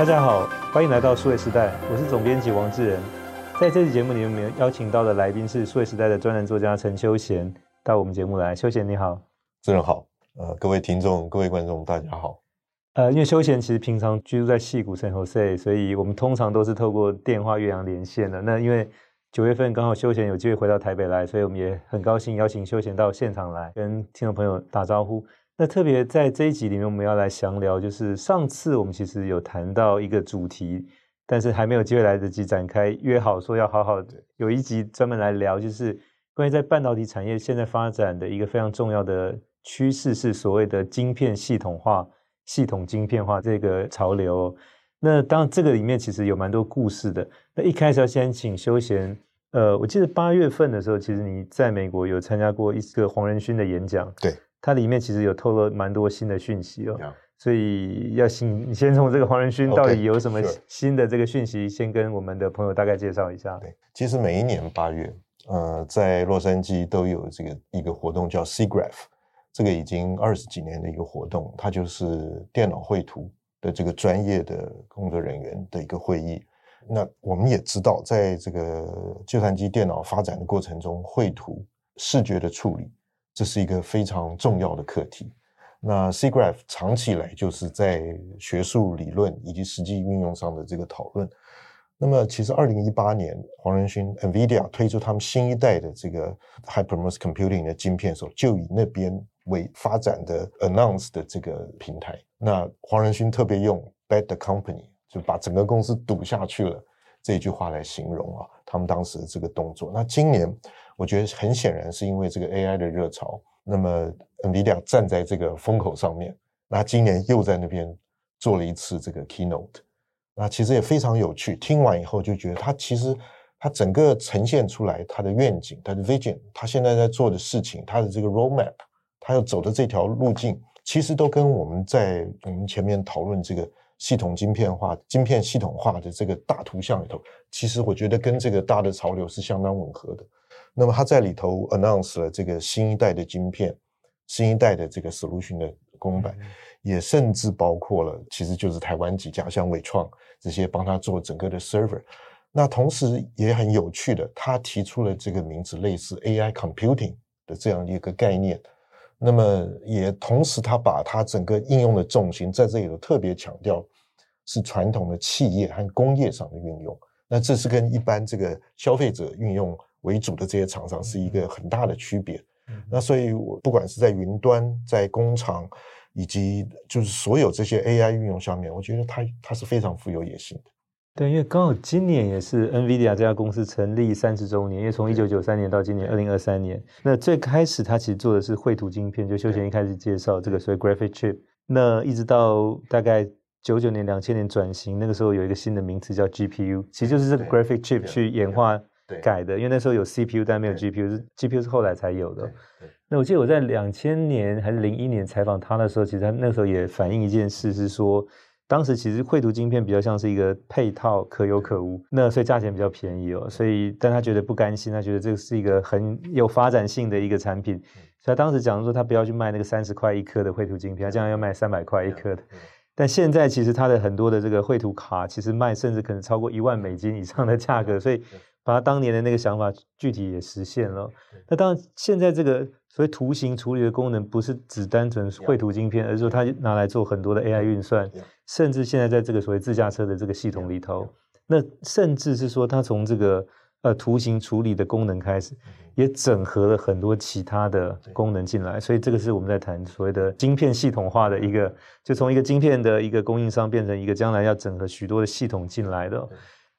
大家好，欢迎来到数位时代，我是总编辑王志仁。在这期节目里面，我们邀请到的来宾是数位时代的专栏作家陈休贤，到我们节目来。休贤你好，志仁好，呃，各位听众、各位观众，大家好。呃，因为休贤其实平常居住在矽谷 San Jose，所以我们通常都是透过电话越洋连线的。那因为九月份刚好休贤有机会回到台北来，所以我们也很高兴邀请休贤到现场来跟听众朋友打招呼。那特别在这一集里面，我们要来详聊，就是上次我们其实有谈到一个主题，但是还没有机会来得及展开，约好说要好好的有一集专门来聊，就是关于在半导体产业现在发展的一个非常重要的趋势，是所谓的晶片系统化、系统晶片化这个潮流。那当然这个里面其实有蛮多故事的。那一开始要先请休闲，呃，我记得八月份的时候，其实你在美国有参加过一个黄仁勋的演讲，对。它里面其实有透露蛮多新的讯息哦，yeah. 所以要请你先从这个黄仁勋到底有什么新的这个讯息.先跟我们的朋友大概介绍一下。对，其实每一年八月，呃，在洛杉矶都有这个一个活动叫 SIGGRAPH，这个已经二十几年的一个活动，它就是电脑绘图的这个专业的工作人员的一个会议。那我们也知道，在这个计算机电脑发展的过程中，绘图视觉的处理。这是一个非常重要的课题。那 SIGGRAPH 长期以来就是在学术理论以及实际运用上的这个讨论。那么，其实二零一八年黄仁勋 NVIDIA 推出他们新一代的这个 Hypermose Computing 的晶片的时候，就以那边为发展的 Announce 的这个平台。那黄仁勋特别用 Bet the Company 就把整个公司赌下去了这一句话来形容啊，他们当时的这个动作。那今年。我觉得很显然是因为这个 AI 的热潮，那么 NVIDIA 站在这个风口上面，那今年又在那边做了一次这个 keynote，那其实也非常有趣。听完以后就觉得它其实它整个呈现出来它的愿景、它的 vision，它现在在做的事情、它的这个 roadmap，它要走的这条路径，其实都跟我们在我们前面讨论这个系统晶片化、晶片系统化的这个大图像里头，其实我觉得跟这个大的潮流是相当吻合的。那么他在里头 announce 了这个新一代的晶片，新一代的这个 solution 的公版，也甚至包括了，其实就是台湾几家像伟创这些帮他做整个的 server。那同时也很有趣的，他提出了这个名字类似 AI computing 的这样一个概念。那么也同时他把他整个应用的重心在这里头特别强调是传统的企业和工业上的运用。那这是跟一般这个消费者运用。为主的这些厂商是一个很大的区别，嗯，那所以我不管是在云端、在工厂，以及就是所有这些 AI 运用上面，我觉得它它是非常富有野心的。对，因为刚好今年也是 NVIDIA 这家公司成立三十周年，因为从一九九三年到今年二零二三年，那最开始它其实做的是绘图晶片，就休闲一开始介绍这个所谓 Graphic Chip，那一直到大概九九年、两千年转型，那个时候有一个新的名词叫 GPU，其实就是这个 Graphic Chip 去演化。改的，因为那时候有 CPU，但没有 GPU，GPU 是后来才有的。那我记得我在两千年还是零一年采访他的时候，其实他那时候也反映一件事，是说当时其实绘图晶片比较像是一个配套，可有可无，那所以价钱比较便宜哦。所以，但他觉得不甘心，他觉得这个是一个很有发展性的一个产品，所以他当时讲说他不要去卖那个三十块一颗的绘图晶片，他将来要卖三百块一颗的。但现在其实他的很多的这个绘图卡，其实卖甚至可能超过一万美金以上的价格，所以。把他当年的那个想法具体也实现了。那当然，现在这个所谓图形处理的功能，不是只单纯绘图晶片，而是说它拿来做很多的 AI 运算，甚至现在在这个所谓自驾车的这个系统里头，那甚至是说它从这个呃图形处理的功能开始，也整合了很多其他的功能进来。所以这个是我们在谈所谓的晶片系统化的一个，就从一个晶片的一个供应商变成一个将来要整合许多的系统进来的。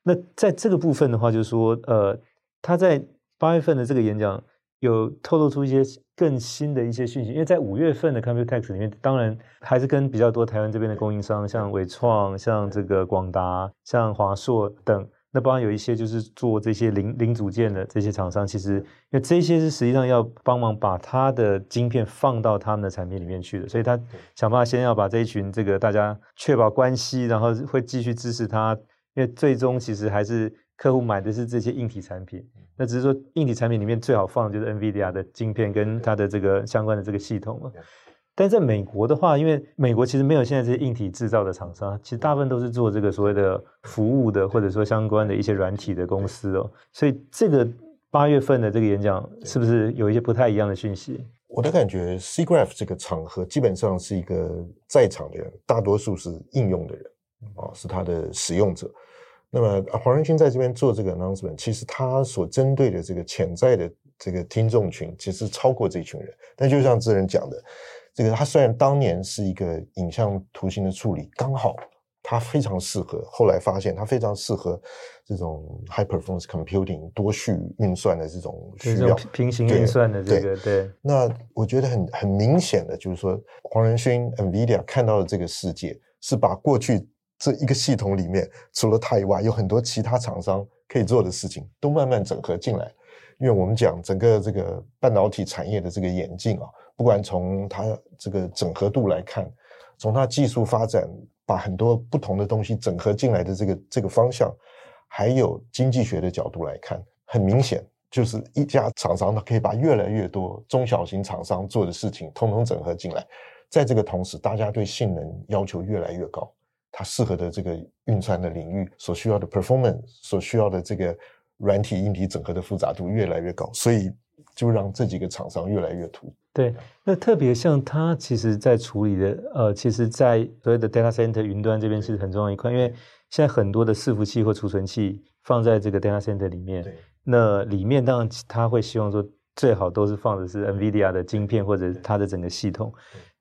那在这个部分的话，就是说，呃，他在八月份的这个演讲有透露出一些更新的一些讯息，因为在五月份的 Computex 里面，当然还是跟比较多台湾这边的供应商，像伟创、像这个广达、像华硕等，那包含有一些就是做这些零零组件的这些厂商，其实因为这些是实际上要帮忙把他的晶片放到他们的产品里面去的，所以他想办法先要把这一群这个大家确保关系，然后会继续支持他。因为最终其实还是客户买的是这些硬体产品，那只是说硬体产品里面最好放的就是 NVIDIA 的晶片跟它的这个相关的这个系统了。但在美国的话，因为美国其实没有现在这些硬体制造的厂商，其实大部分都是做这个所谓的服务的，或者说相关的一些软体的公司哦。所以这个八月份的这个演讲，是不是有一些不太一样的讯息？我的感觉，SIGGRAPH 这个场合基本上是一个在场的人，大多数是应用的人啊，是它的使用者。那么黄仁勋在这边做这个 announcement，其实他所针对的这个潜在的这个听众群，其实超过这群人。但就像智人讲的，这个他虽然当年是一个影像图形的处理，刚好他非常适合。后来发现他非常适合这种 high performance computing 多序运算的这种需要，平行运算的这个对。对，那我觉得很很明显的就是说，黄仁勋 NVIDIA 看到的这个世界是把过去。这一个系统里面，除了它以外，有很多其他厂商可以做的事情，都慢慢整合进来。因为我们讲整个这个半导体产业的这个演进啊，不管从它这个整合度来看，从它技术发展，把很多不同的东西整合进来的这个这个方向，还有经济学的角度来看，很明显就是一家厂商它可以把越来越多中小型厂商做的事情，通通整合进来。在这个同时，大家对性能要求越来越高。它适合的这个运算的领域所需要的 performance，所需要的这个软体硬体整合的复杂度越来越高，所以就让这几个厂商越来越突。对，那特别像它其实在处理的，呃，其实在所谓的 data center 云端这边是很重要一块，因为现在很多的伺服器或储存器放在这个 data center 里面，那里面当然它会希望说最好都是放的是 NVIDIA 的晶片或者它的整个系统。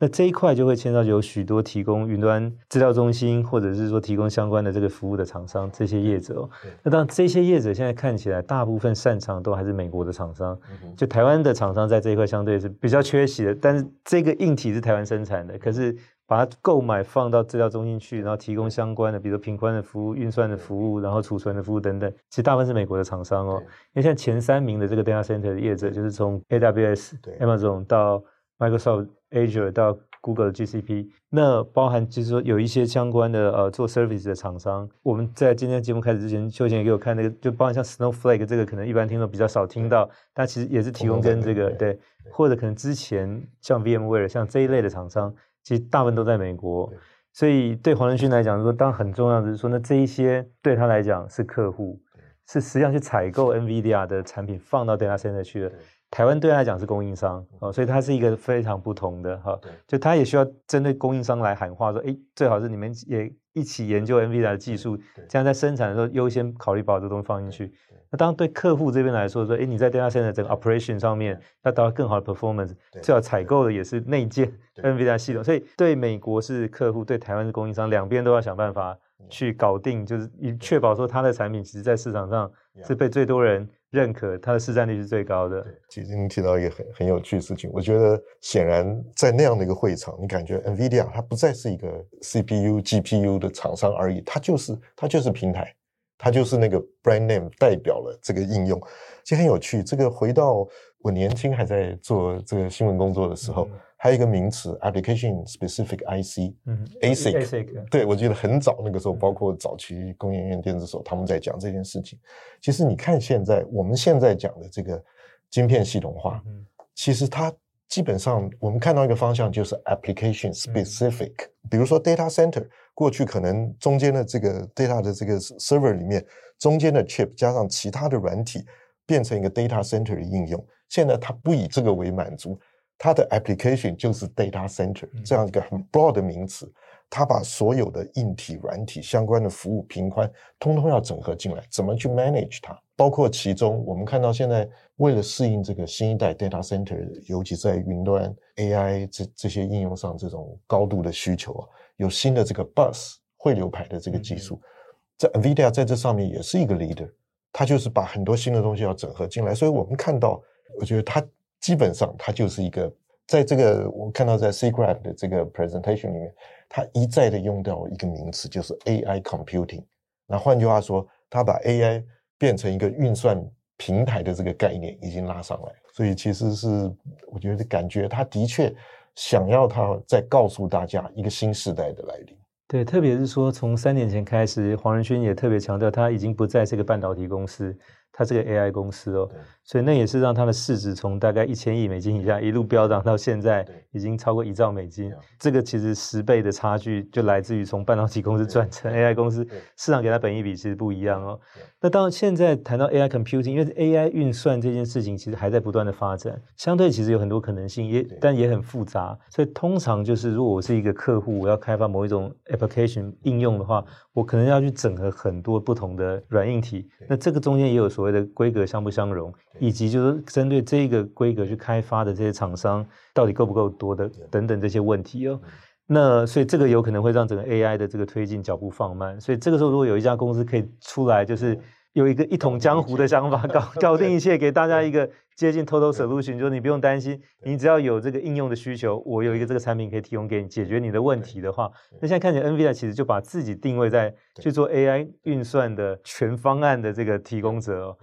那这一块就会牵到有许多提供云端资料中心，或者是说提供相关的这个服务的厂商，这些业者。那当然，这些业者现在看起来，大部分擅长都还是美国的厂商。就台湾的厂商在这一块相对是比较缺席的，但是这个硬体是台湾生产的，可是把它购买放到资料中心去，然后提供相关的，比如说频宽的服务、运算的服务，然后储存的服务等等，其实大部分是美国的厂商哦。因为现在前三名的这个 data center 的业者，就是从 AWS、Amazon 到 Microsoft Azure 到 Google 的 GCP，那包含就是说有一些相关的呃做 service 的厂商，我们在今天节目开始之前，秀贤也给我看那个，就包含像 Snowflake 这个，可能一般听众比较少听到，但其实也是提供跟这个对，或者可能之前像 VMware 像这一类的厂商，其实大部分都在美国，所以对黄仁勋来讲说，当然很重要的是说，那这一些对他来讲是客户，是实际上去采购 NVIDIA 的产品放到 data center 去的。台湾对他来讲是供应商哦，所以它是一个非常不同的哈，就他也需要针对供应商来喊话说，哎，最好是你们也一起研究 NVIDIA 的技术，这样在生产的时候优先考虑把这东西放进去。那当然对客户这边来说，说，哎，你在 data center 整个 operation 上面要达到更好的 performance，最好采购的也是内建 NVIDIA 系统。所以对美国是客户，对台湾是供应商，两边都要想办法去搞定，就是以确保说他的产品其实在市场上是被最多人。认可它的市占率是最高的。其实您提到一个很很有趣的事情，我觉得显然在那样的一个会场，你感觉 NVIDIA 它不再是一个 CPU、GPU 的厂商而已，它就是它就是平台，它就是那个 brand name 代表了这个应用。其实很有趣，这个回到我年轻还在做这个新闻工作的时候。嗯还有一个名词，application specific IC，嗯，ASIC，对，我记得很早那个时候，包括早期工研院电子所，他们在讲这件事情。其实你看现在，我们现在讲的这个晶片系统化，嗯其实它基本上我们看到一个方向就是 application specific，比如说 data center，过去可能中间的这个 data 的这个 server 里面，中间的 chip 加上其他的软体，变成一个 data center 的应用。现在它不以这个为满足。它的 application 就是 data center 这样一个很 broad 的名词，它把所有的硬体、软体相关的服务平宽，通通要整合进来。怎么去 manage 它？包括其中，我们看到现在为了适应这个新一代 data center，尤其在云端 AI 这这些应用上这种高度的需求啊，有新的这个 bus 汇流排的这个技术。在 NVIDIA 在这上面也是一个 leader，它就是把很多新的东西要整合进来。所以我们看到，我觉得它。基本上，它就是一个，在这个我看到在 SIGGRAPH 的这个 presentation 里面，它一再的用到一个名词，就是 AI computing。那换句话说，它把 AI 变成一个运算平台的这个概念已经拉上来。所以其实是我觉得感觉，它的确想要它再告诉大家一个新时代的来临。对，特别是说从三年前开始，黄仁勋也特别强调，他已经不再是个半导体公司。他是个 AI 公司哦，所以那也是让它的市值从大概一千亿美金以下一路飙涨到现在已经超过一兆美金。这个其实十倍的差距就来自于从半导体公司转成 AI 公司，市场给它本益比其实不一样哦。那当然现在谈到 AI computing，因为 AI 运算这件事情其实还在不断的发展，相对其实有很多可能性，也但也很复杂。所以通常就是如果我是一个客户，我要开发某一种 application 应用的话，我可能要去整合很多不同的软硬体。那这个中间也有所谓的规格相不相容，以及就是针对这个规格去开发的这些厂商到底够不够多的等等这些问题哦。那所以这个有可能会让整个 AI 的这个推进脚步放慢。所以这个时候如果有一家公司可以出来，就是有一个一统江湖的想法，搞搞定一切，给大家一个接近 total solution，就是你不用担心，你只要有这个应用的需求，我有一个这个产品可以提供给你解决你的问题的话，那现在看起来 NVIDIA 其实就把自己定位在去做 AI 运算的全方案的这个提供者哦。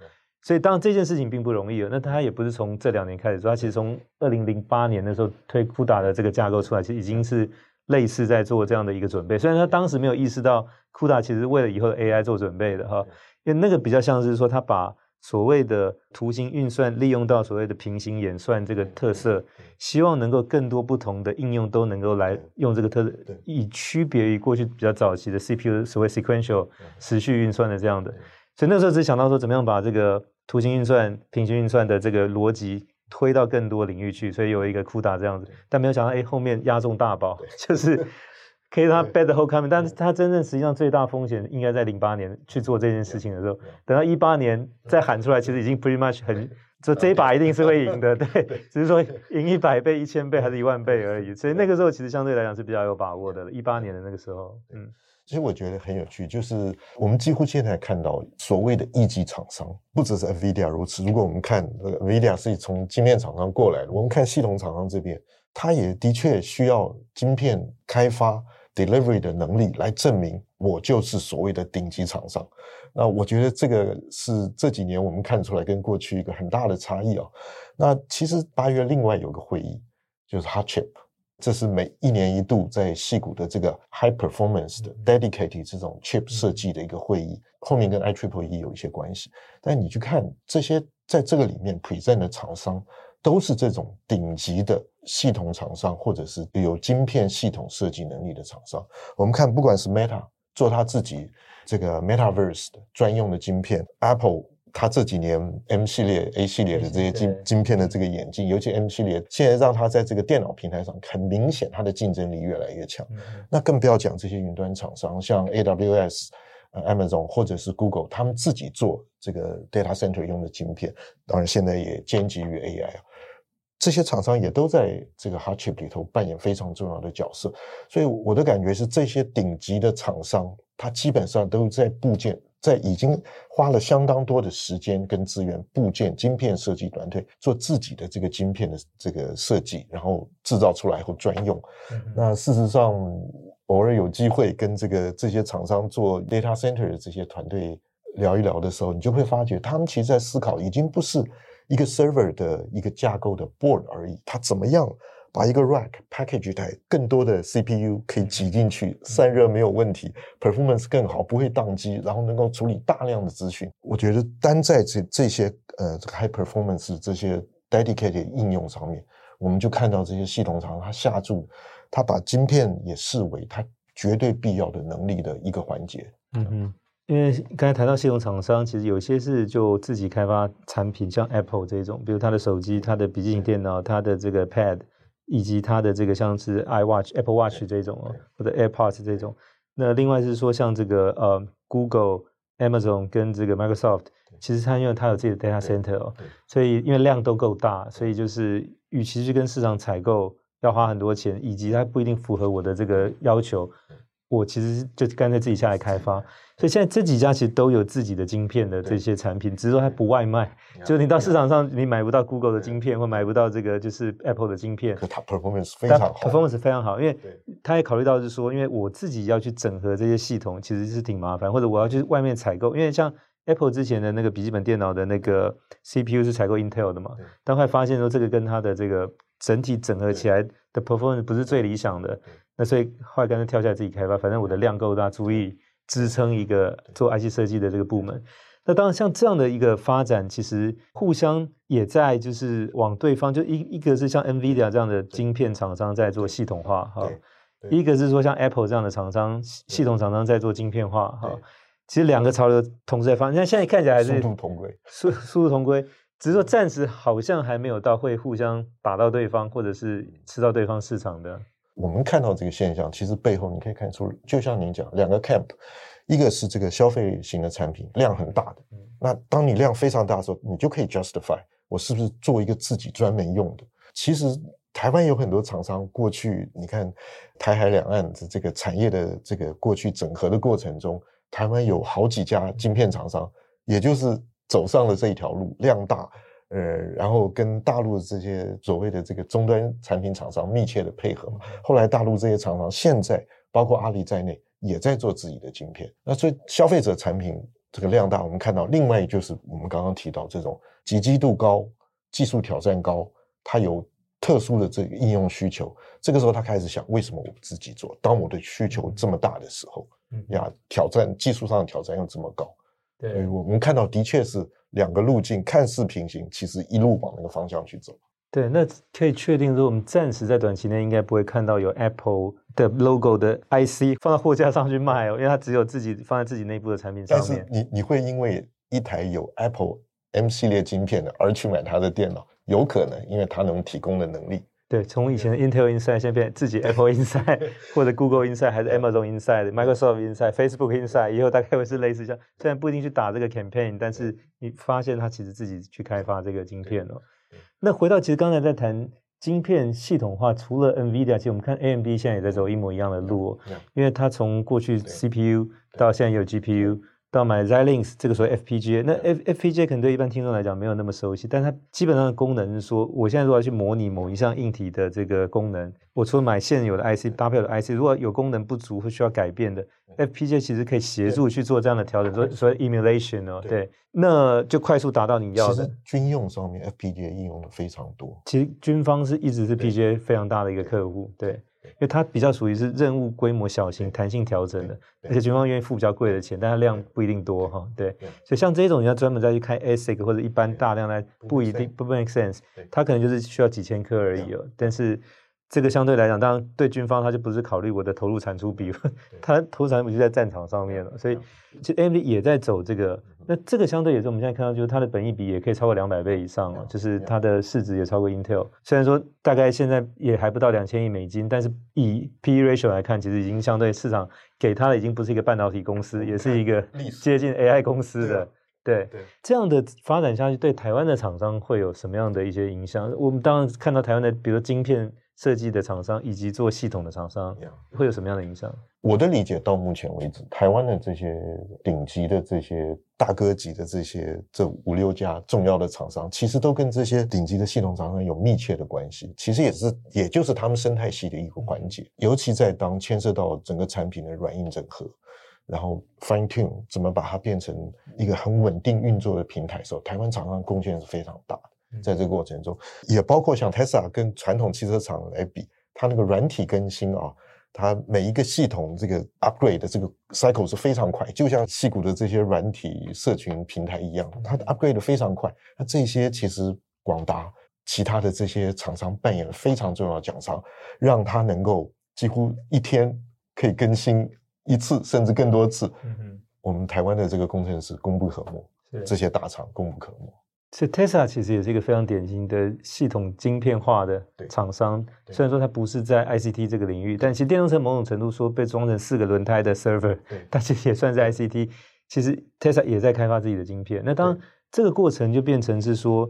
所以当然这件事情并不容易哦。那他也不是从这两年开始做，他其实从二零零八年的时候推 CUDA 的这个架构出来，其实已经是类似在做这样的一个准备。虽然他当时没有意识到 CUDA 其实为了以后的 AI 做准备的哈。因为那个比较像是说，他把所谓的图形运算利用到所谓的平行演算这个特色，希望能够更多不同的应用都能够来用这个特色，以区别于过去比较早期的 CPU 所谓 sequential 持续运算的这样的。所以那时候只想到说，怎么样把这个图形运算、平行运算的这个逻辑推到更多领域去，所以有一个 CUDA 这样子。但没有想到，哎，后面压中大宝，就是。可以让他 bet the whole company，但是他真正实际上最大风险应该在零八年去做这件事情的时候，等到一八年再喊出来，其实已经 pretty much 很，这这一把一定是会赢的，对，只是说赢一百倍、一千倍还是一万倍而已。所以那个时候其实相对来讲是比较有把握的，一八年的那个时候，嗯，其实我觉得很有趣，就是我们几乎现在看到所谓的一级厂商，不只是 NVIDIA 如此。如果我们看 NVIDIA 是从晶片厂商过来的，我们看系统厂商这边，它也的确需要晶片开发。delivery 的能力来证明我就是所谓的顶级厂商，那我觉得这个是这几年我们看出来跟过去一个很大的差异啊。那其实八月另外有个会议就是 Hot Chip，这是每一年一度在戏谷的这个 High Performance 的 Dedicated 这种 Chip 设计的一个会议，后面跟 IEEE 有一些关系。但你去看这些在这个里面 present 的厂商。都是这种顶级的系统厂商，或者是有晶片系统设计能力的厂商。我们看，不管是 Meta 做他自己这个 Metaverse 的专用的晶片，Apple 它这几年 M 系列、A 系列的这些晶晶片的这个眼镜，尤其 M 系列，现在让它在这个电脑平台上，很明显它的竞争力越来越强。那更不要讲这些云端厂商，像 AWS。呃 Amazon 或者是 Google，他们自己做这个 data center 用的晶片，当然现在也兼及于 AI 啊，这些厂商也都在这个 Hot Chip 里头扮演非常重要的角色。所以我的感觉是，这些顶级的厂商，它基本上都在部件，在已经花了相当多的时间跟资源部件晶片设计团队做自己的这个晶片的这个设计，然后制造出来后专用。嗯、那事实上。偶尔有机会跟这个这些厂商做 data center 的这些团队聊一聊的时候，你就会发觉，他们其实在思考，已经不是一个 server 的一个架构的 board 而已，它怎么样把一个 rack package 一台更多的 CPU 可以挤进去，散热没有问题，performance 更好，不会宕机，然后能够处理大量的资讯。我觉得单在这这些呃 high performance 这些 dedicated 应用上面，我们就看到这些系统厂它下注。他把晶片也视为他绝对必要的能力的一个环节。嗯哼，因为刚才谈到系统厂商，其实有些是就自己开发产品，像 Apple 这种，比如他的手机、他的笔记型电脑、他的这个 Pad，以及它的这个像是 iWatch、Apple Watch 这种哦，或者 AirPods 这种。那另外是说像这个呃 Google、Amazon 跟这个 Microsoft，其实它因为它有自己的 data center 哦，所以因为量都够大，所以就是与其去跟市场采购。要花很多钱，以及它不一定符合我的这个要求，我其实就干脆自己下来开发。所以现在这几家其实都有自己的晶片的这些产品，只是说它不外卖。就是你到市场上，你买不到 Google 的晶片，或买不到这个就是 Apple 的晶片。可它 performance 非常好，performance 非常好，因为他也考虑到是说，因为我自己要去整合这些系统，其实是挺麻烦，或者我要去外面采购，因为像 Apple 之前的那个笔记本电脑的那个 CPU 是采购 Intel 的嘛，但后来发现说这个跟它的这个。整体整合起来的 performance 不是最理想的，那所以后来干脆跳下来自己开发，反正我的量够大，足以支撑一个做 IC 设计的这个部门。那当然，像这样的一个发展，其实互相也在就是往对方就一一个是像 NVIDIA 这样的晶片厂商在做系统化哈，一个是说像 Apple 这样的厂商系统厂商在做晶片化哈。其实两个潮流同时在发展，现在看起来还是殊途同归，殊殊途同归，只是说暂时好像还没有到会互相打到对方，或者是吃到对方市场的。我们看到这个现象，其实背后你可以看出，就像您讲，两个 camp，一个是这个消费型的产品量很大的，那当你量非常大的时候，你就可以 justify 我是不是做一个自己专门用的。其实台湾有很多厂商，过去你看台海两岸的这个产业的这个过去整合的过程中。台湾有好几家晶片厂商，也就是走上了这一条路，量大，呃，然后跟大陆的这些所谓的这个终端产品厂商密切的配合嘛。后来大陆这些厂商现在包括阿里在内，也在做自己的晶片。那所以消费者产品这个量大，我们看到另外就是我们刚刚提到这种极基度高、技术挑战高，它有特殊的这个应用需求。这个时候他开始想，为什么我不自己做？当我的需求这么大的时候。呀，挑战技术上的挑战又这么高，对，我们看到的确是两个路径看似平行，其实一路往那个方向去走。对，那可以确定说，我们暂时在短期内应该不会看到有 Apple 的 logo 的 IC 放到货架上去卖哦，因为它只有自己放在自己内部的产品上面。但是你你会因为一台有 Apple M 系列晶片的而去买它的电脑，有可能，因为它能提供的能力。对，从以前的 Intel Inside 现在变自己 Apple Inside，或者 Google Inside，还是 Amazon Inside、Microsoft Inside、Facebook Inside，以后大概会是类似这样。虽然不一定去打这个 campaign，但是你发现他其实自己去开发这个晶片哦。那回到其实刚才在谈晶片系统化，除了 NVIDIA，其实我们看 AMD 现在也在走一模一样的路哦，因为它从过去 CPU 到现在有 GPU。到买 Xilinx 这个所谓 FPGA，那 F FPGA 可能对一般听众来讲没有那么熟悉，但它基本上的功能是说，我现在如果要去模拟某一项硬体的这个功能，我除了买现有的 IC 搭配的 IC，如果有功能不足或需要改变的，FPGA 其实可以协助去做这样的调整，所所谓 emulation 哦，对，那就快速达到你要的。其实军用上面 FPGA 应用的非常多，其实军方是一直是 PGA 非常大的一个客户，对。因为它比较属于是任务规模小型、弹性调整的，而且军方愿意付比较贵的钱，但它量不一定多哈。对，所以像这种你要专门再去开 ASIC 或者一般大量来，不一定不 make sense，它可能就是需要几千颗而已哦。但是这个相对来讲，当然对军方它就不是考虑我的投入产出比，它投入产出比就在战场上面了。所以其实 AMD 也在走这个。那这个相对也是我们现在看到，就是它的本益比也可以超过两百倍以上了，就是它的市值也超过 Intel。虽然说大概现在也还不到两千亿美金，但是以 PE ratio 来看，其实已经相对市场给它的已经不是一个半导体公司，也是一个接近 AI 公司的。对，这样的发展下去，对台湾的厂商会有什么样的一些影响？我们当然看到台湾的，比如晶片。设计的厂商以及做系统的厂商会有什么样的影响？我的理解到目前为止，台湾的这些顶级的这些大哥级的这些这五六家重要的厂商，其实都跟这些顶级的系统厂商有密切的关系。其实也是，也就是他们生态系的一个环节。尤其在当牵涉到整个产品的软硬整合，然后 fine tune 怎么把它变成一个很稳定运作的平台的时候，台湾厂商贡献是非常大的。在这个过程中，也包括像 Tesla 跟传统汽车厂来比，它那个软体更新啊，它每一个系统这个 upgrade 的这个 cycle 是非常快，就像矽谷的这些软体社群平台一样，它的 upgrade 的非常快。那这些其实广达其他的这些厂商扮演了非常重要的角色，让它能够几乎一天可以更新一次，甚至更多次。嗯哼，我们台湾的这个工程师功不可没，这些大厂功不可没。所以 Tesla 其实也是一个非常典型的系统晶片化的厂商。虽然说它不是在 ICT 这个领域，但其实电动车某种程度说被装成四个轮胎的 server，它其实也算是 ICT。其实 Tesla 也在开发自己的晶片。那当这个过程就变成是说，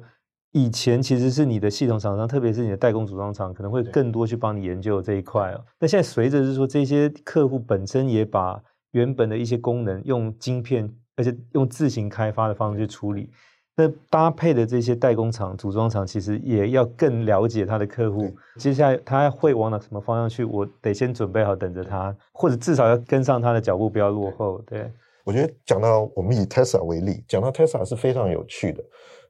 以前其实是你的系统厂商，特别是你的代工组装厂，可能会更多去帮你研究这一块哦。那现在随着是说这些客户本身也把原本的一些功能用晶片，而且用自行开发的方式去处理。那搭配的这些代工厂、组装厂，其实也要更了解他的客户。接下来他会往哪什么方向去？我得先准备好，等着他，或者至少要跟上他的脚步，不要落后。对，我觉得讲到我们以 Tesla 为例，讲到 Tesla 是非常有趣的。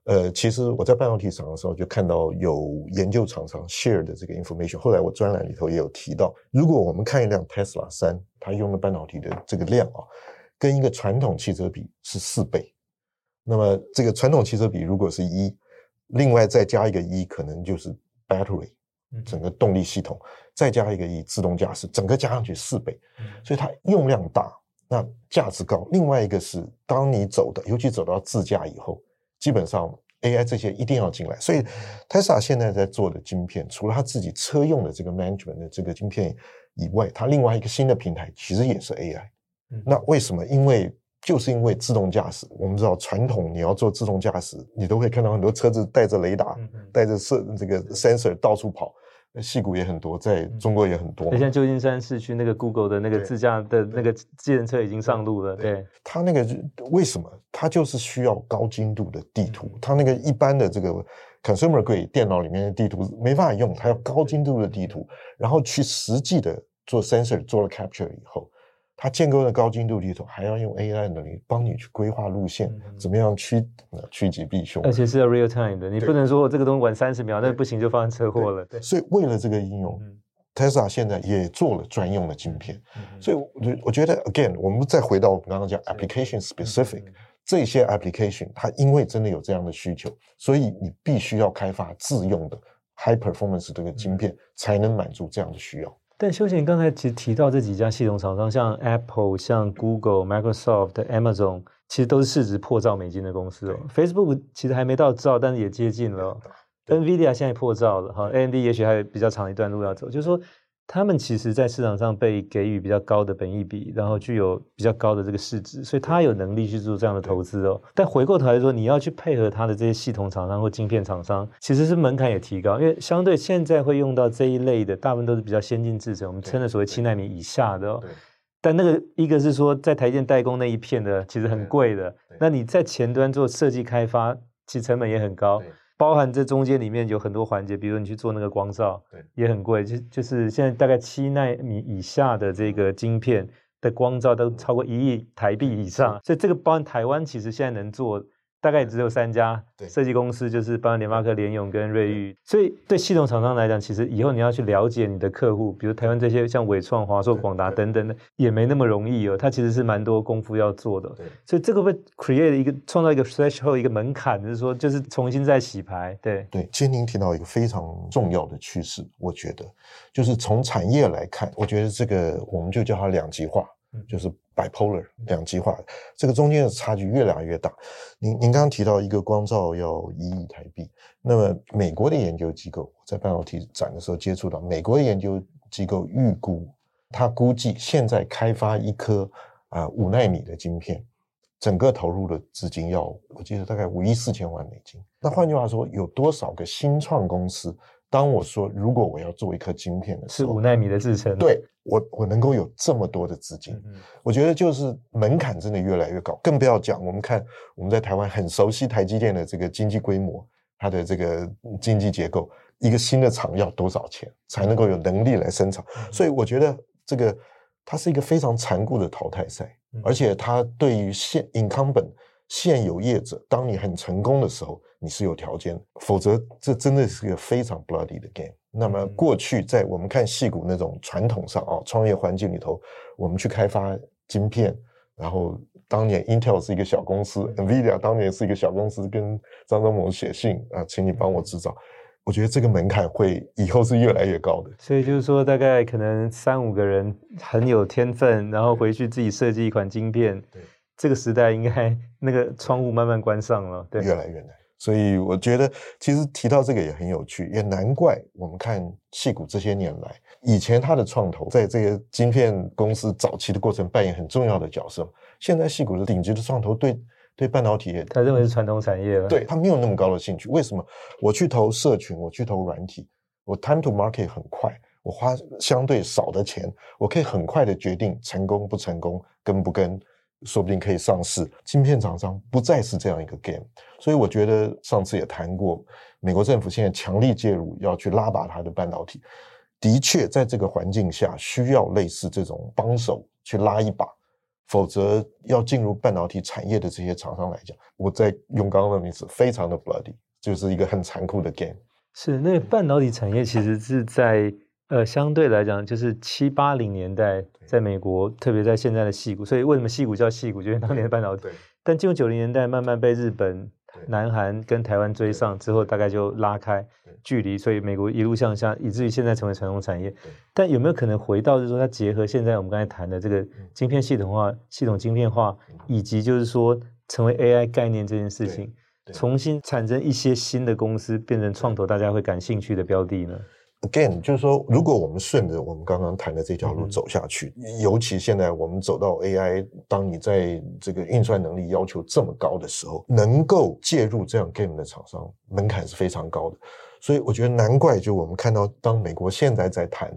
呃，其实我在半导体厂的时候就看到有研究厂商 share 的这个 information。后来我专栏里头也有提到，如果我们看一辆 Tesla 三它用的半导体的这个量啊，跟一个传统汽车比是四倍。那么这个传统汽车比如果是一，另外再加一个一，可能就是 battery，整个动力系统，再加一个一，自动驾驶，整个加上去四倍，所以它用量大，那价值高。另外一个是，当你走的，尤其走到自驾以后，基本上 AI 这些一定要进来。所以 Tesla 现在在做的晶片，除了它自己车用的这个 management 的这个晶片以外，它另外一个新的平台其实也是 AI。那为什么？因为就是因为自动驾驶，我们知道传统你要做自动驾驶，你都会看到很多车子带着雷达、带着摄这个 sensor 到处跑。戏骨也很多，在中国也很多。现在旧金山市区那个 Google 的那个自驾的那个智能车已经上路了。对，它那个为什么？它就是需要高精度的地图。它那个一般的这个 consumer grade 电脑里面的地图没办法用，它要高精度的地图，然后去实际的做 sensor 做了 capture 以后。它建构的高精度地图，还要用 AI 能力帮你去规划路线，嗯、怎么样趋趋吉避凶，而且是要 real time 的，你不能说我这个东西晚三十秒，那不行就发生车祸了。对，所以为了这个应用、嗯、Tesla 现在也做了专用的晶片。嗯、所以我我觉得 again，我们再回到我们刚刚讲 application specific，、嗯、这些 application 它因为真的有这样的需求，所以你必须要开发自用的 high performance 这个晶片，嗯、才能满足这样的需要。但修贤刚才其实提到这几家系统厂商，像 Apple、像 Google、Microsoft、Amazon，其实都是市值破兆美金的公司哦。Facebook 其实还没到兆，但是也接近了。NVIDIA 现在破兆了哈，AMD 也许还有比较长一段路要走，就是说。他们其实，在市场上被给予比较高的本益比，然后具有比较高的这个市值，所以他有能力去做这样的投资哦。但回过头来说，你要去配合他的这些系统厂商或晶片厂商，其实是门槛也提高，因为相对现在会用到这一类的，大部分都是比较先进制程，我们称的所谓七纳米以下的哦。但那个一个是说，在台积电代工那一片的，其实很贵的。那你在前端做设计开发，其实成本也很高。包含这中间里面有很多环节，比如说你去做那个光照，对，也很贵。就就是现在大概七纳米以下的这个晶片的光照都超过一亿台币以上，所以这个包含台湾其实现在能做。大概只有三家设计公司，就是包括联发科、联咏跟瑞昱。所以对系统厂商来讲，其实以后你要去了解你的客户，比如台湾这些像伟创、华硕、广达等等的，也没那么容易哦。它其实是蛮多功夫要做的。所以这个会 create 一个创造一个 threshold 一个门槛，就是说就是重新再洗牌。对对，其实您提到一个非常重要的趋势，我觉得就是从产业来看，我觉得这个我们就叫它两极化。就是 bipolar 两极化，这个中间的差距越来越大。您您刚刚提到一个光照要一亿台币，那么美国的研究机构在半导体展的时候接触到，美国的研究机构预估，他估计现在开发一颗啊五纳米的晶片，整个投入的资金要我记得大概五亿四千万美金。那换句话说，有多少个新创公司？当我说如果我要做一颗晶片的时候，是五纳米的制程，对我我能够有这么多的资金，嗯、我觉得就是门槛真的越来越高。更不要讲，我们看我们在台湾很熟悉台积电的这个经济规模，它的这个经济结构，一个新的厂要多少钱才能够有能力来生产？嗯、所以我觉得这个它是一个非常残酷的淘汰赛，嗯、而且它对于现 incumbent 现有业者，当你很成功的时候。你是有条件，否则这真的是一个非常 bloody 的 game。那么过去在我们看戏骨那种传统上啊，创业环境里头，我们去开发晶片，然后当年 Intel 是一个小公司，NVIDIA 当年是一个小公司，跟张忠谋写信啊，请你帮我制造。我觉得这个门槛会以后是越来越高的。所以就是说，大概可能三五个人很有天分，然后回去自己设计一款晶片，对，这个时代应该 那个窗户慢慢关上了，对，越来越难。所以我觉得，其实提到这个也很有趣，也难怪我们看戏骨这些年来，以前他的创投在这个晶片公司早期的过程扮演很重要的角色。现在戏骨的顶级的创投对对半导体业，他认为是传统产业了，对他没有那么高的兴趣。为什么？我去投社群，我去投软体，我 time to market 很快，我花相对少的钱，我可以很快的决定成功不成功，跟不跟。说不定可以上市。芯片厂商不再是这样一个 game，所以我觉得上次也谈过，美国政府现在强力介入，要去拉拔它的半导体。的确，在这个环境下，需要类似这种帮手去拉一把，否则要进入半导体产业的这些厂商来讲，我在用刚刚的名词，非常的 bloody，就是一个很残酷的 game。是，那半导体产业其实是在。呃，相对来讲，就是七八零年代，在美国，特别在现在的矽谷，所以为什么矽谷叫矽谷？就是当年的半导体。但进入九零年代，慢慢被日本、南韩跟台湾追上之后，大概就拉开距离，所以美国一路向下，以至于现在成为传统产业。但有没有可能回到，就是说它结合现在我们刚才谈的这个晶片系统化、系统晶片化，以及就是说成为 AI 概念这件事情，重新产生一些新的公司，变成创投大家会感兴趣的标的呢？Again，就是说，如果我们顺着我们刚刚谈的这条路走下去，嗯、尤其现在我们走到 AI，当你在这个运算能力要求这么高的时候，能够介入这样 game 的厂商门槛是非常高的。所以我觉得难怪，就我们看到，当美国现在在谈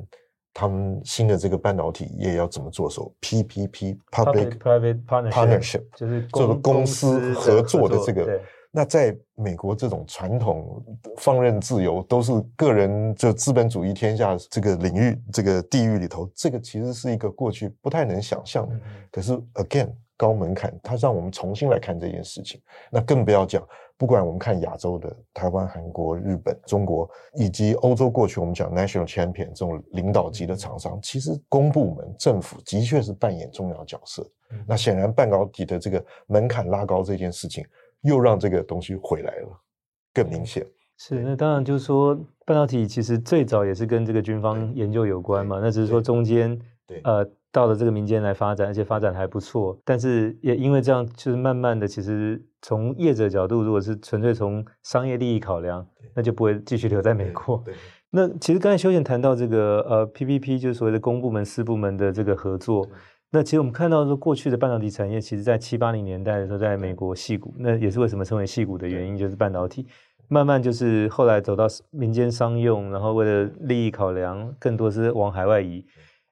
他们新的这个半导体业要怎么做时候，PPP（Public Private Partnership） 就是这个公司合作的这个。那在美国这种传统放任自由，都是个人就资本主义天下这个领域、这个地域里头，这个其实是一个过去不太能想象的。可是 again 高门槛，它让我们重新来看这件事情。那更不要讲，不管我们看亚洲的台湾、韩国、日本、中国，以及欧洲，过去我们讲 national champion 这种领导级的厂商，其实公部门、政府的确是扮演重要角色。那显然半导体的这个门槛拉高这件事情。又让这个东西回来了，更明显。是，那当然就是说，半导体其实最早也是跟这个军方研究有关嘛。那只是说中间，呃，到了这个民间来发展，而且发展还不错。但是也因为这样，就是慢慢的，其实从业者角度，如果是纯粹从商业利益考量，那就不会继续留在美国。那其实刚才修贤谈到这个呃 PPP，就是所谓的公部门、私部门的这个合作。那其实我们看到说，过去的半导体产业，其实在七八零年代的时候，在美国矽股，那也是为什么称为矽股的原因，就是半导体慢慢就是后来走到民间商用，然后为了利益考量，更多是往海外移。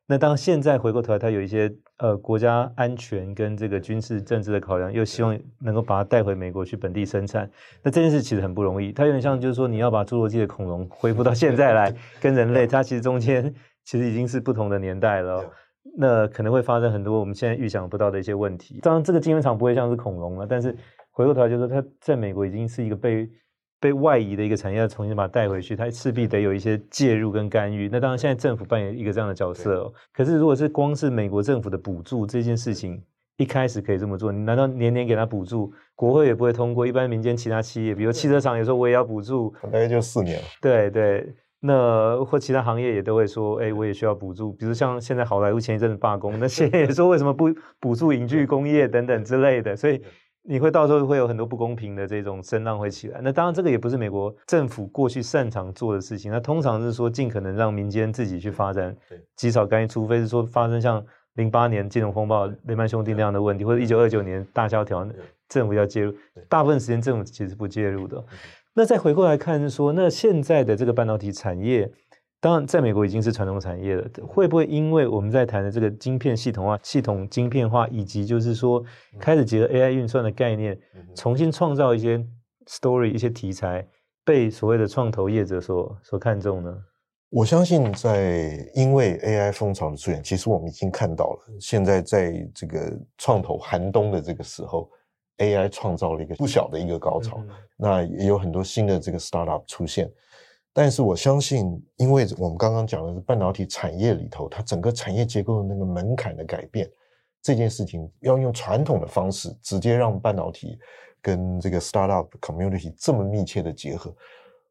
那当现在回过头来，它有一些呃国家安全跟这个军事政治的考量，又希望能够把它带回美国去本地生产。那这件事其实很不容易，它有点像就是说，你要把侏罗纪的恐龙恢复到现在来跟人类，它其实中间其实已经是不同的年代了。那可能会发生很多我们现在预想不到的一些问题。当然，这个晶圆厂不会像是恐龙了，但是回过头来就是说，它在美国已经是一个被被外移的一个产业，要重新把它带回去，它势必得有一些介入跟干预。那当然，现在政府扮演一个这样的角色哦。可是，如果是光是美国政府的补助这件事情，一开始可以这么做，你难道年年给他补助，国会也不会通过？一般民间其他企业，比如汽车厂也说我也要补助，大概就四年了。对对。那或其他行业也都会说，哎，我也需要补助，比如像现在好莱坞前一阵子罢工，那些也说为什么不补助影剧工业等等之类的，所以你会到时候会有很多不公平的这种声浪会起来。那当然这个也不是美国政府过去擅长做的事情，那通常是说尽可能让民间自己去发展，极少干预，除非是说发生像零八年金融风暴雷曼兄弟那样的问题，或者一九二九年大萧条，政府要介入，大部分时间政府其实不介入的。那再回过来看说，说那现在的这个半导体产业，当然在美国已经是传统产业了，会不会因为我们在谈的这个晶片系统化、系统晶片化，以及就是说开始结合 AI 运算的概念，重新创造一些 story、一些题材，被所谓的创投业者所所看重呢？我相信，在因为 AI 风潮的出现，其实我们已经看到了，现在在这个创投寒冬的这个时候。AI 创造了一个不小的一个高潮，那也有很多新的这个 startup 出现。但是我相信，因为我们刚刚讲的是半导体产业里头，它整个产业结构的那个门槛的改变，这件事情要用传统的方式直接让半导体跟这个 startup community 这么密切的结合，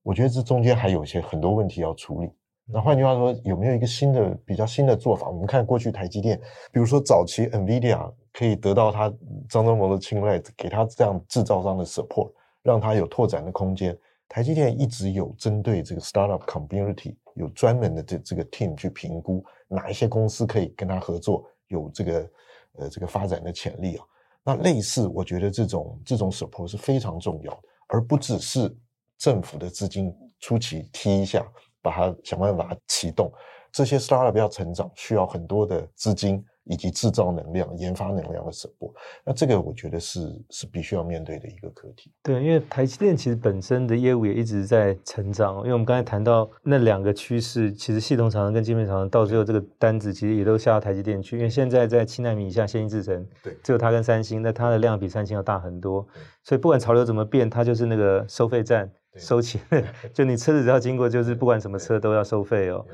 我觉得这中间还有一些很多问题要处理。那换句话说，有没有一个新的比较新的做法？我们看过去台积电，比如说早期 NVIDIA 可以得到他张忠谋的青睐，给他这样制造商的 support，让他有拓展的空间。台积电一直有针对这个 startup community 有专门的这这个 team 去评估哪一些公司可以跟他合作，有这个呃这个发展的潜力啊。那类似，我觉得这种这种 support 是非常重要，而不只是政府的资金出奇踢一下。把它想办法启动，这些 startup 要成长，需要很多的资金以及制造能量、研发能量的 support。那这个我觉得是是必须要面对的一个课题。对，因为台积电其实本身的业务也一直在成长。因为我们刚才谈到那两个趋势，其实系统厂商跟晶片厂商到最后这个单子其实也都下到台积电去。因为现在在七纳米以下先进制程，对，只有它跟三星，那它的量比三星要大很多。所以不管潮流怎么变，它就是那个收费站。收钱，就你车子只要经过，就是不管什么车都要收费哦。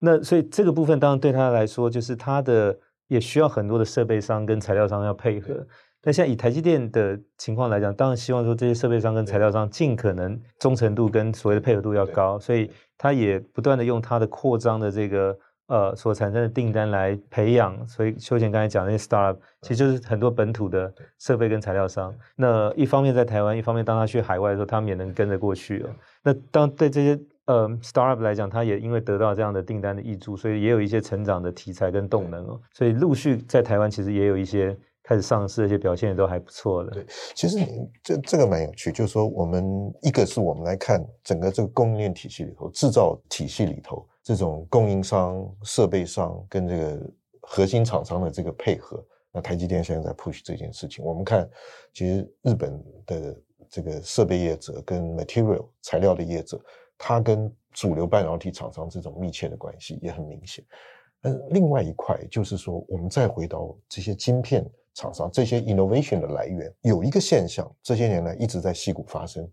那所以这个部分当然对他来说，就是他的也需要很多的设备商跟材料商要配合。那现在以台积电的情况来讲，当然希望说这些设备商跟材料商尽可能忠诚度跟所谓的配合度要高，所以他也不断的用他的扩张的这个。呃，所产生的订单来培养，所以修贤刚才讲的那些 startup，其实就是很多本土的设备跟材料商。那一方面在台湾，一方面当他去海外的时候，他们也能跟着过去了。那当对这些呃 startup 来讲，它也因为得到这样的订单的益助，所以也有一些成长的题材跟动能哦。所以陆续在台湾其实也有一些开始上市，而且表现也都还不错的。对，其实这这个蛮有趣，就是说我们一个是我们来看整个这个供应链体系里头，制造体系里头。这种供应商、设备商跟这个核心厂商的这个配合，那台积电现在在 push 这件事情。我们看，其实日本的这个设备业者跟 material 材料的业者，它跟主流半导体厂商这种密切的关系也很明显。但另外一块就是说，我们再回到这些晶片厂商，这些 innovation 的来源，有一个现象，这些年来一直在矽谷发生。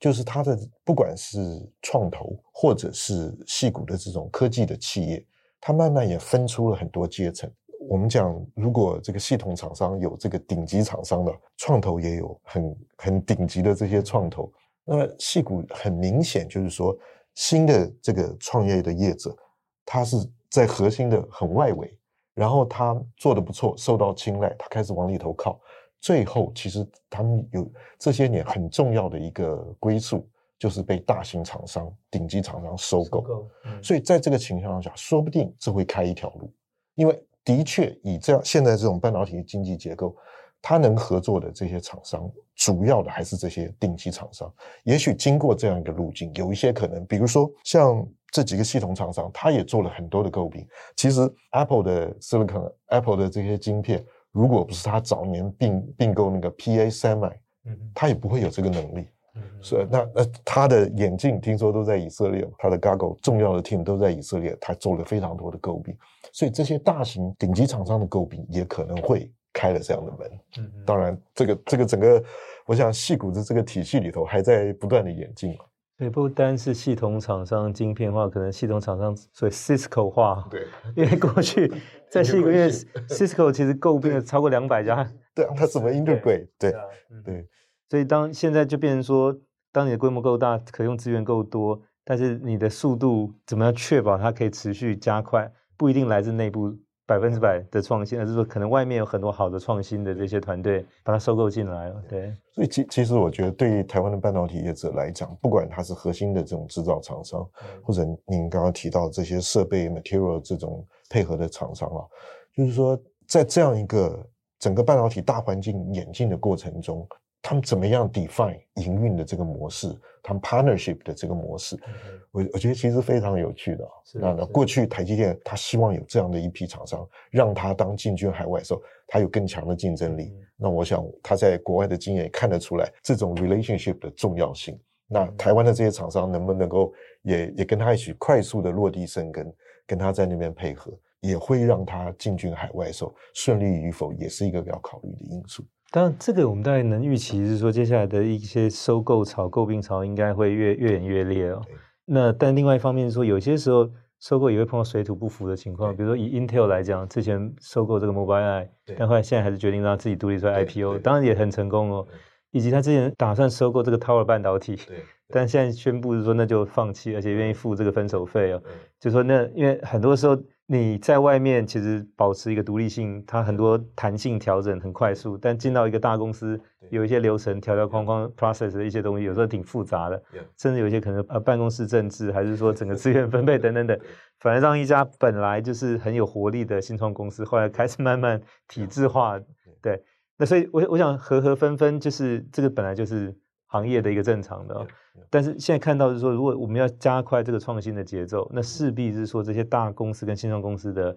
就是它的不管是创投或者是矽谷的这种科技的企业，它慢慢也分出了很多阶层。我们讲，如果这个系统厂商有这个顶级厂商的创投，也有很很顶级的这些创投。那么矽谷很明显就是说，新的这个创业的业者，他是在核心的很外围，然后他做的不错，受到青睐，他开始往里头靠。最后，其实他们有这些年很重要的一个归宿，就是被大型厂商、顶级厂商收购。收购嗯、所以在这个情况下，说不定这会开一条路。因为的确，以这样现在这种半导体经济结构，它能合作的这些厂商，主要的还是这些顶级厂商。也许经过这样一个路径，有一些可能，比如说像这几个系统厂商，他也做了很多的诟病。其实 Apple 的 Silicon、Apple 的这些晶片。如果不是他早年并并购那个 PA Semi，他也不会有这个能力。所以那那他的眼镜听说都在以色列，他的 Goggle 重要的 team 都在以色列，他做了非常多的诟病。所以这些大型顶级厂商的诟病也可能会开了这样的门。当然，这个这个整个，我想戏骨的这个体系里头还在不断的演进嘛。对，不单是系统厂商晶片化，可能系统厂商所以 Cisco 化。对，因为过去 在矽谷，因为 Cisco 其实购并了超过两百家。对啊，它怎么 integrate？对，对。所以当现在就变成说，当你的规模够大，可用资源够多，但是你的速度怎么样确保它可以持续加快，不一定来自内部。百分之百的创新，而是说可能外面有很多好的创新的这些团队把它收购进来了。对，所以其其实我觉得，对于台湾的半导体业者来讲，不管它是核心的这种制造厂商，嗯、或者您刚刚提到这些设备 material 这种配合的厂商啊，就是说在这样一个整个半导体大环境演进的过程中。他们怎么样 define 营运的这个模式？他们 partnership 的这个模式，我我觉得其实非常有趣的。那那过去台积电他希望有这样的一批厂商，让他当进军海外的时候，他有更强的竞争力。那我想他在国外的经验也看得出来这种 relationship 的重要性。那台湾的这些厂商能不能够也也跟他一起快速的落地生根，跟他在那边配合，也会让他进军海外的时候顺利与否，也是一个要考虑的因素。当然，这个我们大概能预期是说，接下来的一些收购潮、购并潮应该会越越演越烈哦。那但另外一方面是说，有些时候收购也会碰到水土不服的情况。比如说以 Intel 来讲，之前收购这个 Mobileye，但后来现在还是决定让自己独立出来 IPO，当然也很成功哦。以及他之前打算收购这个 Tower 半导体，但现在宣布是说那就放弃，而且愿意付这个分手费哦。就说那因为很多时候。你在外面其实保持一个独立性，它很多弹性调整很快速，但进到一个大公司，有一些流程条条框框 process 的一些东西，有时候挺复杂的，甚至有一些可能呃办公室政治，还是说整个资源分配等等等，反而让一家本来就是很有活力的新创公司，后来开始慢慢体制化，对，那所以我我想合合分分，就是这个本来就是。行业的一个正常的，但是现在看到是说，如果我们要加快这个创新的节奏，那势必是说这些大公司跟新创公司的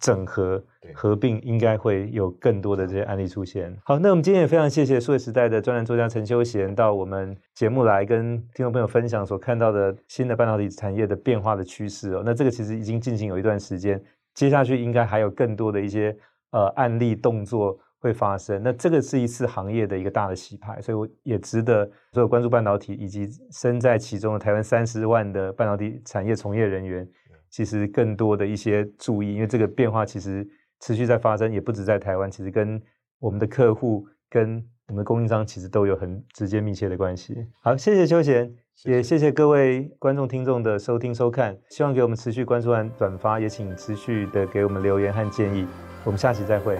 整合合并，应该会有更多的这些案例出现。好，那我们今天也非常谢谢数位时代的专栏作家陈修贤到我们节目来跟听众朋友分享所看到的新的半导体产业的变化的趋势哦。那这个其实已经进行有一段时间，接下去应该还有更多的一些呃案例动作。会发生，那这个是一次行业的一个大的洗牌，所以我也值得所有关注半导体以及身在其中的台湾三十万的半导体产业从业人员，其实更多的一些注意，因为这个变化其实持续在发生，也不止在台湾，其实跟我们的客户跟我们的供应商其实都有很直接密切的关系。好，谢谢休闲，也谢谢各位观众听众的收听收看，希望给我们持续关注和转发，也请持续的给我们留言和建议。我们下期再会。